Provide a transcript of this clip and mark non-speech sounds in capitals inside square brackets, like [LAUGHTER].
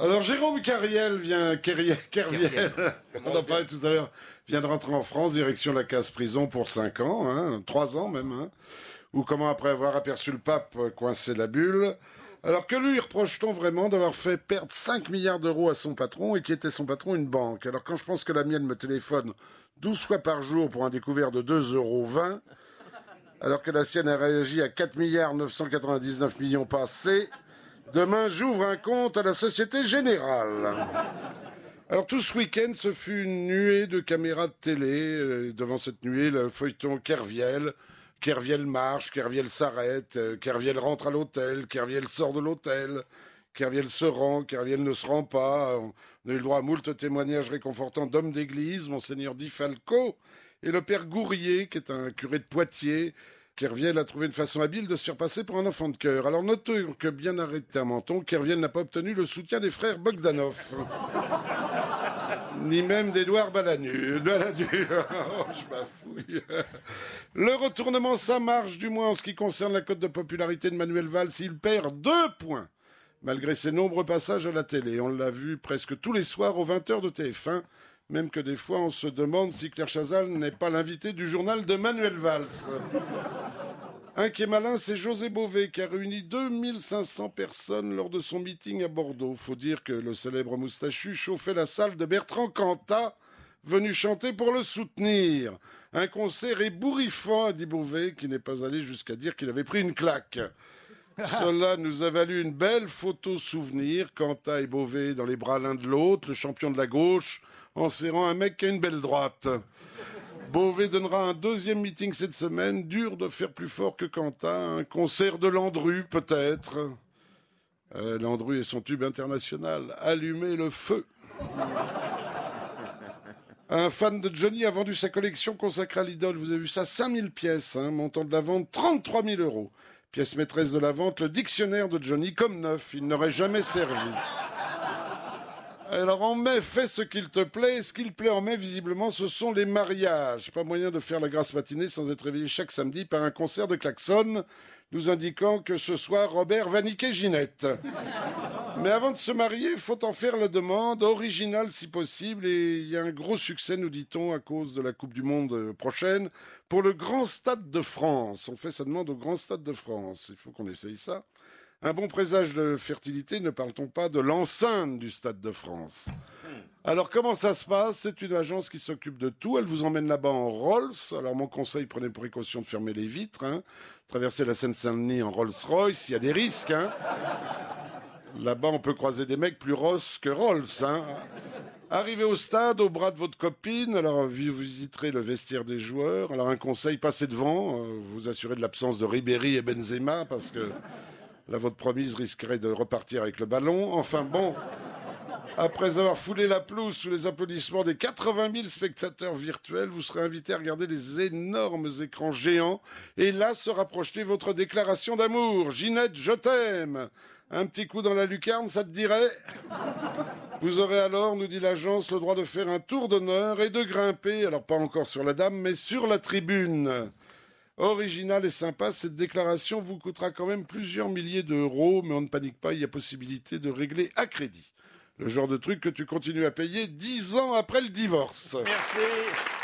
Alors Jérôme Carriel vient, Kerriel, Kerviel, [LAUGHS] on en parlait tout à l'heure, vient de rentrer en France, direction la case prison pour 5 ans, hein, 3 ans même, hein, ou comment après avoir aperçu le pape euh, coincer la bulle. Alors que lui reproche-t-on vraiment d'avoir fait perdre 5 milliards d'euros à son patron et qui était son patron une banque? Alors quand je pense que la mienne me téléphone 12 fois par jour pour un découvert de 2,20 euros, alors que la sienne a réagi à 4 milliards 999 millions passés, Demain, j'ouvre un compte à la Société Générale. Alors tout ce week-end, ce fut une nuée de caméras de télé. Euh, devant cette nuée, le feuilleton Kerviel. Kerviel marche, Kerviel s'arrête, euh, Kerviel rentre à l'hôtel, Kerviel sort de l'hôtel, Kerviel se rend, Kerviel ne se rend pas. On a eu le droit à moult témoignages réconfortants d'hommes d'église, Monseigneur Di Falco et le père Gourrier, qui est un curé de Poitiers, Kerviel a trouvé une façon habile de se faire pour un enfant de cœur. Alors notons que bien arrêté à Menton, Kerviel n'a pas obtenu le soutien des frères Bogdanov. Ni même d'Édouard Balanu. Balanu. [LAUGHS] Oh, je m'affouille. Le retournement, ça marche, du moins en ce qui concerne la cote de popularité de Manuel Valls. Il perd deux points, malgré ses nombreux passages à la télé. On l'a vu presque tous les soirs aux 20h de TF1 même que des fois on se demande si Claire Chazal n'est pas l'invité du journal de Manuel Valls. Un qui est malin, c'est José Bové, qui a réuni 2500 personnes lors de son meeting à Bordeaux. Faut dire que le célèbre moustachu chauffait la salle de Bertrand Cantat, venu chanter pour le soutenir. Un concert ébouriffant, a dit Bové, qui n'est pas allé jusqu'à dire qu'il avait pris une claque. Cela nous a valu une belle photo souvenir, Cantat et Bové dans les bras l'un de l'autre, le champion de la gauche, en serrant un mec qui a une belle droite. Beauvais donnera un deuxième meeting cette semaine, dur de faire plus fort que Quentin, un concert de Landru peut-être. Euh, Landru et son tube international, Allumer le feu. Un fan de Johnny a vendu sa collection consacrée à l'idole. Vous avez vu ça? 5000 pièces, hein, montant de la vente 33 000 euros. Pièce maîtresse de la vente, le dictionnaire de Johnny comme neuf. Il n'aurait jamais servi. Alors en mai, fais ce qu'il te plaît. Ce qu'il plaît en mai, visiblement, ce sont les mariages. Pas moyen de faire la grasse matinée sans être réveillé chaque samedi par un concert de klaxon nous indiquant que ce soir Robert va niquer Ginette. Mais avant de se marier, il faut en faire la demande, originale si possible, et il y a un gros succès, nous dit-on, à cause de la Coupe du Monde prochaine, pour le Grand Stade de France. On fait sa demande au Grand Stade de France. Il faut qu'on essaye ça. Un bon présage de fertilité, ne parle-t-on pas de l'enceinte du Stade de France? Alors comment ça se passe? C'est une agence qui s'occupe de tout. Elle vous emmène là-bas en Rolls. Alors mon conseil, prenez précaution de fermer les vitres. Hein. Traverser la Seine-Saint-Denis en Rolls-Royce, il y a des risques. Hein. Là-bas, on peut croiser des mecs plus rosses que Rolls. Hein. Arrivez au stade, au bras de votre copine, alors vous visiterez le vestiaire des joueurs. Alors un conseil, passez devant, euh, vous assurez de l'absence de Ribéry et Benzema, parce que Là, votre promise risquerait de repartir avec le ballon. Enfin bon, après avoir foulé la pelouse sous les applaudissements des 80 000 spectateurs virtuels, vous serez invité à regarder les énormes écrans géants et là sera projetée votre déclaration d'amour. Ginette, je t'aime. Un petit coup dans la lucarne, ça te dirait? Vous aurez alors, nous dit l'agence, le droit de faire un tour d'honneur et de grimper, alors pas encore sur la dame, mais sur la tribune original et sympa. Cette déclaration vous coûtera quand même plusieurs milliers d'euros, mais on ne panique pas, il y a possibilité de régler à crédit. Le genre de truc que tu continues à payer dix ans après le divorce. Merci.